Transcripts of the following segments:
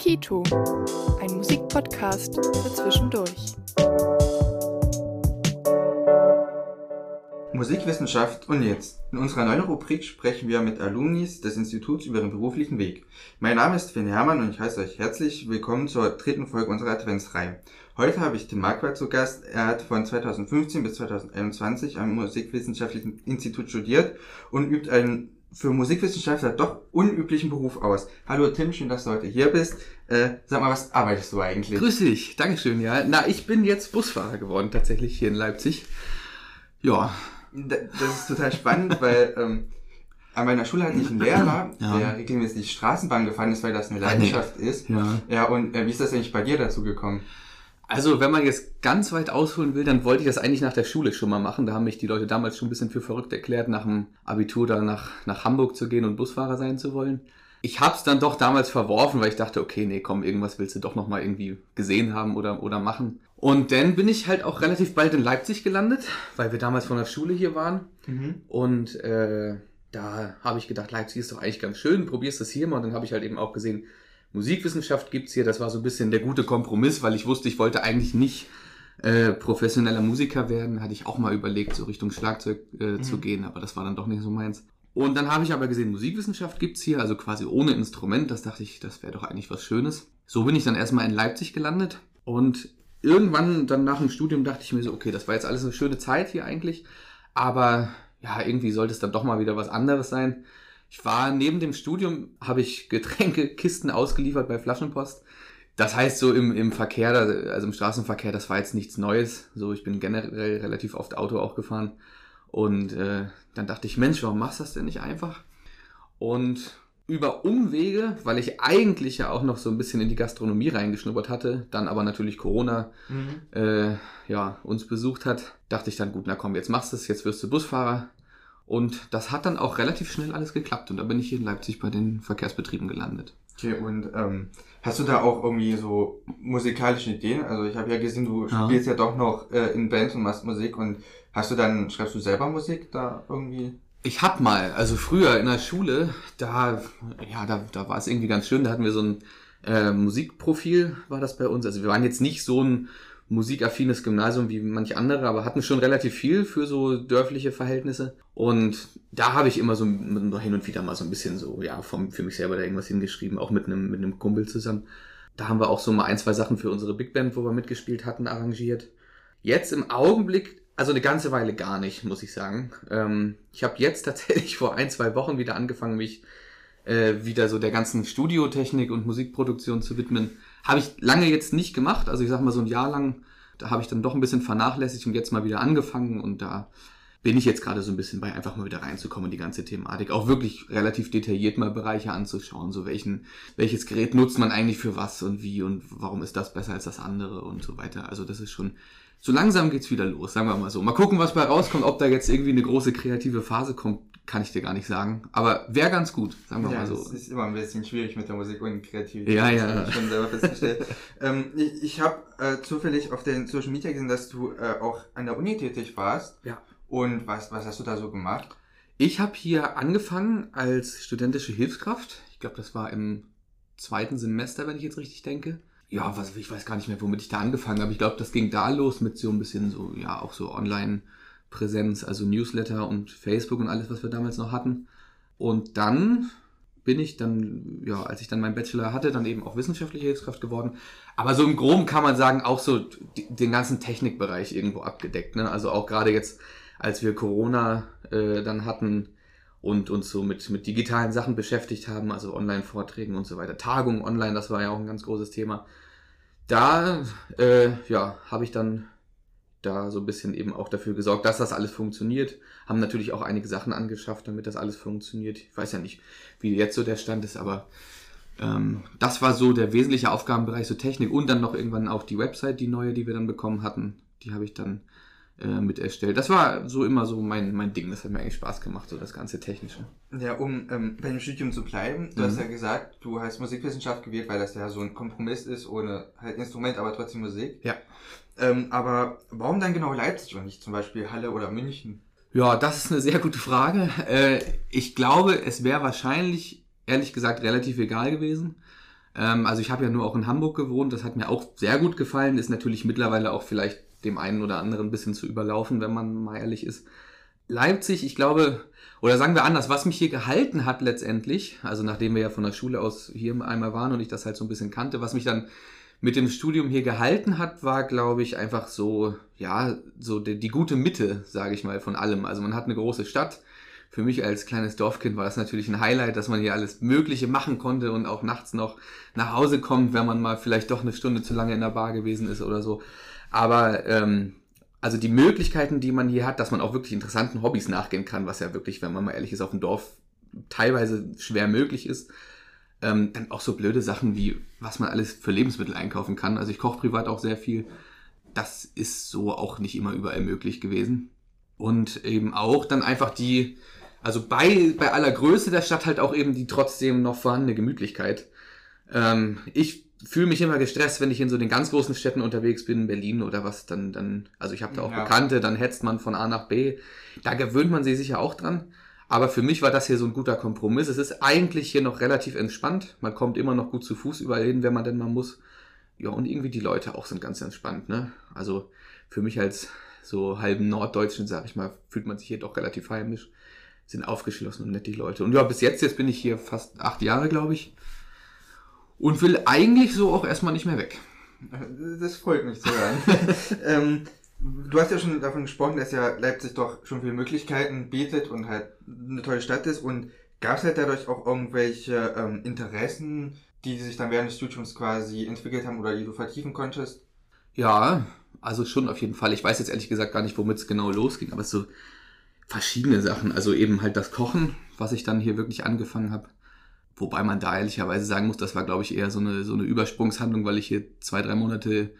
Kito, ein Musikpodcast für zwischendurch. Musikwissenschaft und jetzt. In unserer neuen Rubrik sprechen wir mit Alumnis des Instituts über ihren beruflichen Weg. Mein Name ist Finn Hermann und ich heiße euch herzlich willkommen zur dritten Folge unserer Adventsreihe. Heute habe ich Tim Marquardt zu Gast. Er hat von 2015 bis 2021 am Musikwissenschaftlichen Institut studiert und übt einen für Musikwissenschaftler doch unüblichen Beruf aus. Hallo Tim, schön, dass du heute hier bist. Äh, sag mal, was arbeitest du eigentlich? Grüß dich, Dankeschön, ja. Na, ich bin jetzt Busfahrer geworden, tatsächlich hier in Leipzig. Ja. Das ist total spannend, weil ähm, an meiner Schule hatte ich einen Lehrer, Ja. der regelmäßig Straßenbahn gefahren ist, weil das eine Ah, nee. Leidenschaft ist. Ja. Ja, und äh, wie ist das eigentlich bei dir dazu gekommen? Also, wenn man jetzt ganz weit ausholen will, dann wollte ich das eigentlich nach der Schule schon mal machen. Da haben mich die Leute damals schon ein bisschen für verrückt erklärt, nach dem Abitur da nach, nach Hamburg zu gehen und Busfahrer sein zu wollen. Ich hab's dann doch damals verworfen, weil ich dachte, okay, nee, komm, irgendwas willst du doch noch mal irgendwie gesehen haben oder, oder machen. Und dann bin ich halt auch relativ bald in Leipzig gelandet, weil wir damals von der Schule hier waren. Und äh, da habe ich gedacht, Leipzig ist doch eigentlich ganz schön, probierst das hier mal. Und dann habe ich halt eben auch gesehen, Musikwissenschaft gibt's hier. Das war so ein bisschen der gute Kompromiss, weil ich wusste, ich wollte eigentlich nicht äh, professioneller Musiker werden. Hatte ich auch mal überlegt, so Richtung Schlagzeug äh, zu gehen, aber das war dann doch nicht so meins. Und dann habe ich aber gesehen, Musikwissenschaft gibt's hier, also quasi ohne Instrument. Das dachte ich, das wäre doch eigentlich was Schönes. So bin ich dann erstmal in Leipzig gelandet und irgendwann dann nach dem Studium dachte ich mir so, okay, das war jetzt alles eine schöne Zeit hier eigentlich, aber ja, irgendwie sollte es dann doch mal wieder was anderes sein. Ich war neben dem Studium, habe ich Getränkekisten ausgeliefert bei Flaschenpost. Das heißt so im, im Verkehr, also im Straßenverkehr, das war jetzt nichts Neues. So, ich bin generell relativ oft Auto auch gefahren. Und äh, dann dachte ich, Mensch, warum machst du das denn nicht einfach? Und über Umwege, weil ich eigentlich ja auch noch so ein bisschen in die Gastronomie reingeschnuppert hatte, dann aber natürlich Corona äh, ja, uns besucht hat, dachte ich dann, gut, na komm, jetzt machst du es, jetzt wirst du Busfahrer. Und das hat dann auch relativ schnell alles geklappt. Und da bin ich hier in Leipzig bei den Verkehrsbetrieben gelandet. Okay, und ähm, hast du da auch irgendwie so musikalische Ideen? Also ich habe ja gesehen, du Ja. spielst ja doch noch äh, in Bands und machst Musik und hast du dann, schreibst du selber Musik da irgendwie? Ich hab mal, also früher in der Schule, da, ja, da, da war es irgendwie ganz schön, da hatten wir so ein äh, Musikprofil, war das bei uns. Also wir waren jetzt nicht so ein musikaffines Gymnasium wie manch andere, aber hatten schon relativ viel für so dörfliche Verhältnisse. Und da habe ich immer so hin und wieder mal so ein bisschen so, ja, vom, für mich selber da irgendwas hingeschrieben, auch mit einem, mit einem Kumpel zusammen. Da haben wir auch so mal ein, zwei Sachen für unsere Big Band, wo wir mitgespielt hatten, arrangiert. Jetzt im Augenblick, also eine ganze Weile gar nicht, muss ich sagen. Ähm, ich habe jetzt tatsächlich vor ein, zwei Wochen wieder angefangen, mich äh, wieder so der ganzen Studiotechnik und Musikproduktion zu widmen. Habe ich lange jetzt nicht gemacht, also ich sag mal so ein Jahr lang, da habe ich dann doch ein bisschen vernachlässigt und jetzt mal wieder angefangen und da bin ich jetzt gerade so ein bisschen bei, einfach mal wieder reinzukommen in die ganze Thematik. Auch wirklich relativ detailliert mal Bereiche anzuschauen, so welchen, welches Gerät nutzt man eigentlich für was und wie und warum ist das besser als das andere und so weiter. Also das ist schon, so langsam geht's wieder los, sagen wir mal so. Mal gucken, was bei rauskommt, ob da jetzt irgendwie eine große kreative Phase kommt, kann ich dir gar nicht sagen. Aber wäre ganz gut, sagen wir Ja, mal so. das ist immer ein bisschen schwierig mit der Musik und Kreativität. Ja, das ja. habe ich schon selber festgestellt. ähm, ich ich habe äh, zufällig auf den Social Media gesehen, dass du äh, auch an der Uni tätig warst. Ja. Und was, was hast du da so gemacht? Ich habe hier angefangen als studentische Hilfskraft. Ich glaube, das war im zweiten Semester, wenn ich jetzt richtig denke. Ja, was, ich weiß gar nicht mehr, womit ich da angefangen habe. Ich glaube, das ging da los mit so ein bisschen so, ja, auch so Online-Präsenz, also Newsletter und Facebook und alles, was wir damals noch hatten. Und dann bin ich dann, ja, als ich dann meinen Bachelor hatte, dann eben auch wissenschaftliche Hilfskraft geworden. Aber so im Groben kann man sagen, auch so den ganzen Technikbereich irgendwo abgedeckt. Ne? Also auch gerade jetzt, als wir Corona äh, dann hatten und uns so mit, mit digitalen Sachen beschäftigt haben, also Online-Vorträgen und so weiter. Tagungen online, das war ja auch ein ganz großes Thema. Da, äh, ja, habe ich dann da so ein bisschen eben auch dafür gesorgt, dass das alles funktioniert. Haben natürlich auch einige Sachen angeschafft, damit das alles funktioniert. Ich weiß ja nicht, wie jetzt so der Stand ist, aber ähm, das war so der wesentliche Aufgabenbereich, so Technik und dann noch irgendwann auch die Website, die neue, die wir dann bekommen hatten, die habe ich dann äh, mit erstellt. Das war so immer so mein, mein Ding, das hat mir eigentlich Spaß gemacht, so das ganze Technische. Ja, um ähm, bei dem Studium zu bleiben, du Mhm. hast ja gesagt, du hast Musikwissenschaft gewählt, weil das ja so ein Kompromiss ist, ohne halt Instrument, aber trotzdem Musik. Ja. Ähm, aber warum dann genau Leipzig und nicht zum Beispiel Halle oder München? Ja, das ist eine sehr gute Frage. Äh, ich glaube, es wäre wahrscheinlich, ehrlich gesagt, relativ egal gewesen. Ähm, also ich habe ja nur auch in Hamburg gewohnt, das hat mir auch sehr gut gefallen, ist natürlich mittlerweile auch vielleicht dem einen oder anderen ein bisschen zu überlaufen, wenn man mal ehrlich ist. Leipzig, ich glaube, oder sagen wir anders, was mich hier gehalten hat letztendlich, also nachdem wir ja von der Schule aus hier einmal waren und ich das halt so ein bisschen kannte, was mich dann mit dem Studium hier gehalten hat, war, glaube ich, einfach so, ja, so die, die gute Mitte, sage ich mal, von allem. Also man hat eine große Stadt, für mich als kleines Dorfkind war das natürlich ein Highlight, dass man hier alles Mögliche machen konnte und auch nachts noch nach Hause kommt, wenn man mal vielleicht doch eine Stunde zu lange in der Bar gewesen ist oder so. Aber ähm, also die Möglichkeiten, die man hier hat, dass man auch wirklich interessanten Hobbys nachgehen kann, was ja wirklich, wenn man mal ehrlich ist, auf dem Dorf teilweise schwer möglich ist. Ähm, dann auch so blöde Sachen wie, was man alles für Lebensmittel einkaufen kann. Also ich koche privat auch sehr viel. Das ist so auch nicht immer überall möglich gewesen. Und eben auch dann einfach die, also bei, bei aller Größe der Stadt halt auch eben die trotzdem noch vorhandene Gemütlichkeit. Ähm, ich fühle mich immer gestresst, wenn ich in so den ganz großen Städten unterwegs bin, Berlin oder was, dann, dann, also ich habe da auch ja. Bekannte, dann hetzt man von A nach B. Da gewöhnt man sich sicher auch dran. Aber für mich war das hier so ein guter Kompromiss. Es ist eigentlich hier noch relativ entspannt. Man kommt immer noch gut zu Fuß überall hin, wenn man denn mal muss. Ja, und irgendwie die Leute auch sind ganz entspannt, ne? Also für mich als so halben Norddeutschen, sag ich mal, fühlt man sich hier doch relativ heimisch sind aufgeschlossen und nett die Leute. Und ja, bis jetzt, jetzt bin ich hier fast acht Jahre, glaube ich. Und will eigentlich so auch erstmal nicht mehr weg. Das freut mich zu hören. ähm, du hast ja schon davon gesprochen, dass ja Leipzig doch schon viele Möglichkeiten bietet und halt eine tolle Stadt ist. Und gab es halt dadurch auch irgendwelche ähm, Interessen, die sich dann während des Studiums quasi entwickelt haben oder die du vertiefen konntest? Ja, also schon auf jeden Fall. Ich weiß jetzt ehrlich gesagt gar nicht, womit es genau losging, aber so verschiedene Sachen. Also eben halt das Kochen, was ich dann hier wirklich angefangen habe. Wobei man da ehrlicherweise sagen muss, das war, glaube ich, eher so eine, so eine Übersprungshandlung, weil ich hier zwei, drei Monate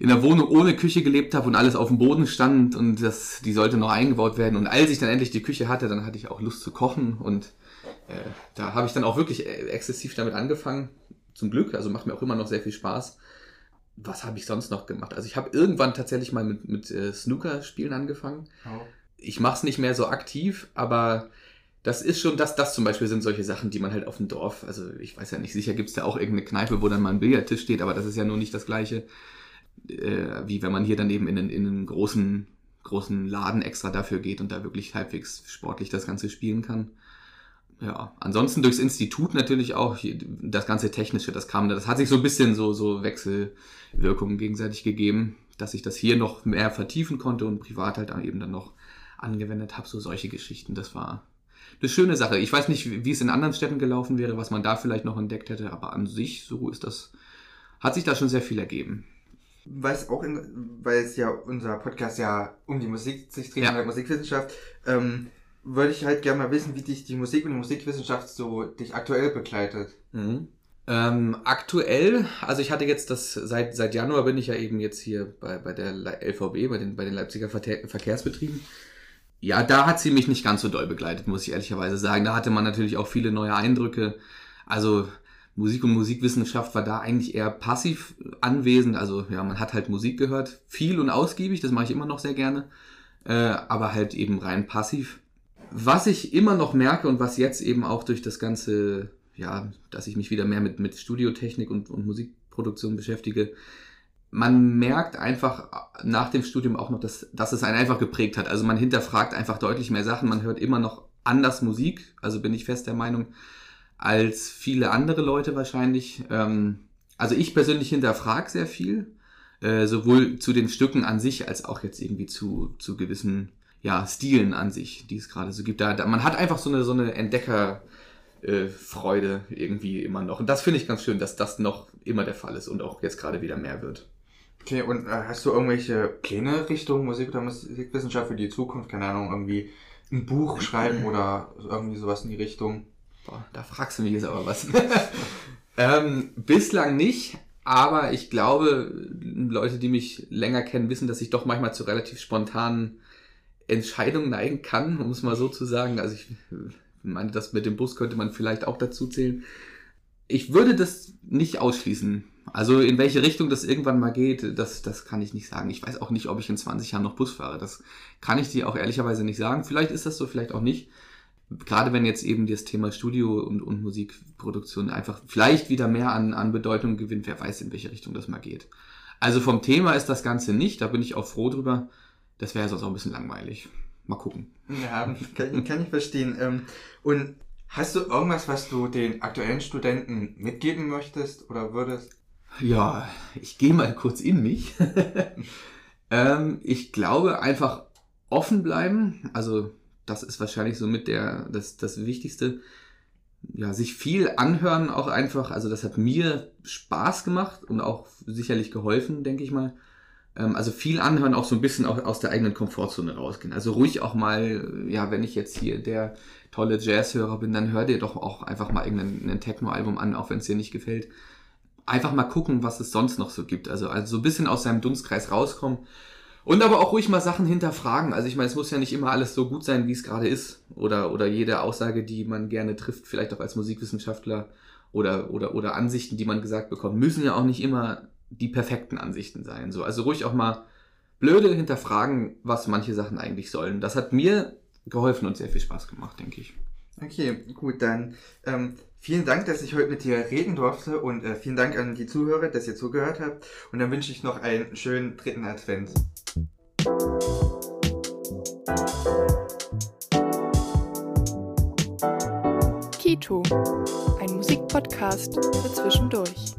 in der Wohnung ohne Küche gelebt habe und alles auf dem Boden stand und das, die sollte noch eingebaut werden. Und als ich dann endlich die Küche hatte, dann hatte ich auch Lust zu kochen und äh, da habe ich dann auch wirklich äh, exzessiv damit angefangen. Zum Glück, also macht mir auch immer noch sehr viel Spaß. Was habe ich sonst noch gemacht? Also ich habe irgendwann tatsächlich mal mit, mit äh, Snooker-Spielen angefangen. Oh ich mache es nicht mehr so aktiv, aber das ist schon, das, das zum Beispiel sind solche Sachen, die man halt auf dem Dorf, also ich weiß ja nicht, sicher gibt es da auch irgendeine Kneipe, wo dann mal ein Billardtisch steht, aber das ist ja nur nicht das gleiche, äh, wie wenn man hier dann eben in, einen, in einen großen, großen Laden extra dafür geht und da wirklich halbwegs sportlich das Ganze spielen kann. Ja, ansonsten durchs Institut natürlich auch das ganze Technische, das kam, das hat sich so ein bisschen so, so Wechselwirkungen gegenseitig gegeben, dass ich das hier noch mehr vertiefen konnte und privat halt eben dann noch angewendet habe, so solche Geschichten. Das war eine schöne Sache. Ich weiß nicht, wie es in anderen Städten gelaufen wäre, was man da vielleicht noch entdeckt hätte, aber an sich, so ist das, hat sich da schon sehr viel ergeben. Weil es auch in, weil es ja unser Podcast ja um die Musik sich dreht, ja. um die Musikwissenschaft, ähm, würde ich halt gerne mal wissen, wie dich die Musik und die Musikwissenschaft so dich aktuell begleitet. Mhm. Ähm, aktuell, also ich hatte jetzt das, seit, seit Januar bin ich ja eben jetzt hier bei, bei der LVB, bei den, bei den Leipziger Verkehrsbetrieben ja, da hat sie mich nicht ganz so doll begleitet, muss ich ehrlicherweise sagen. Da hatte man natürlich auch viele neue Eindrücke. Also Musik und Musikwissenschaft war da eigentlich eher passiv anwesend. Also ja, man hat halt Musik gehört, viel und ausgiebig, das mache ich immer noch sehr gerne, äh, aber halt eben rein passiv. Was ich immer noch merke und was jetzt eben auch durch das ganze, ja, dass ich mich wieder mehr mit, mit Studiotechnik und, und Musikproduktion beschäftige, man merkt einfach nach dem Studium auch noch, dass, dass es einen einfach geprägt hat. Also man hinterfragt einfach deutlich mehr Sachen, man hört immer noch anders Musik, also bin ich fest der Meinung, als viele andere Leute wahrscheinlich. Ähm, also ich persönlich hinterfrage sehr viel, äh, sowohl zu den Stücken an sich, als auch jetzt irgendwie zu, zu gewissen ja, Stilen an sich, die es gerade so gibt. Da, da, man hat einfach so eine, so eine Entdecker- äh, irgendwie immer noch. Und das finde ich ganz schön, dass das noch immer der Fall ist und auch jetzt gerade wieder mehr wird. Okay, und äh, hast du irgendwelche Pläne Richtung Musik oder Musikwissenschaft für die Zukunft? Keine Ahnung, irgendwie ein Buch schreiben oder irgendwie sowas in die Richtung? Boah, da fragst du mich jetzt aber was. ähm, bislang nicht, aber ich glaube, Leute, die mich länger kennen, wissen, dass ich doch manchmal zu relativ spontanen Entscheidungen neigen kann, um es mal so zu sagen. Also ich meine, das mit dem Bus könnte man vielleicht auch dazu zählen. Ich würde das nicht ausschließen, Also in welche Richtung das irgendwann mal geht, das, das kann ich nicht sagen. Ich weiß auch nicht, ob ich in 20 Jahren noch Bus fahre. Das kann ich dir auch ehrlicherweise nicht sagen. Vielleicht ist das so, vielleicht auch nicht. Gerade wenn jetzt eben das Thema Studio und, und Musikproduktion einfach vielleicht wieder mehr an, an Bedeutung gewinnt, wer weiß, in welche Richtung das mal geht. Also vom Thema ist das Ganze nicht, da bin ich auch froh drüber. Das wäre sonst auch ein bisschen langweilig. Mal gucken. Ja, kann, kann ich verstehen. Ähm, und hast du irgendwas, was du den aktuellen Studenten mitgeben möchtest oder würdest? Ja, ich gehe mal kurz in mich. ähm, ich glaube einfach offen bleiben. Also das ist wahrscheinlich so mit der das, das Wichtigste. Ja, sich viel anhören auch einfach. Also das hat mir Spaß gemacht und auch sicherlich geholfen, denke ich mal. Ähm, also viel anhören, auch so ein bisschen auch aus der eigenen Komfortzone rausgehen. Also ruhig auch mal, ja, wenn ich jetzt hier der tolle Jazzhörer bin, dann hör dir doch auch einfach mal irgendein Techno-Album an, auch wenn es dir nicht gefällt. Einfach mal gucken, was es sonst noch so gibt. Also, also so ein bisschen aus seinem Dunstkreis rauskommen. Und aber auch ruhig mal Sachen hinterfragen. Also ich meine, es muss ja nicht immer alles so gut sein, wie es gerade ist. Oder, oder jede Aussage, die man gerne trifft, vielleicht auch als Musikwissenschaftler oder, oder, oder Ansichten, die man gesagt bekommt, müssen ja auch nicht immer die perfekten Ansichten sein. So, also ruhig auch mal blöde hinterfragen, was manche Sachen eigentlich sollen. Das hat mir geholfen und sehr viel Spaß gemacht, denke ich. Okay, gut, dann ähm, vielen Dank, dass ich heute mit dir reden durfte und äh, vielen Dank an die Zuhörer, dass ihr zugehört habt. Und dann wünsche ich noch einen schönen dritten Advent. Kito, ein Musikpodcast für zwischendurch.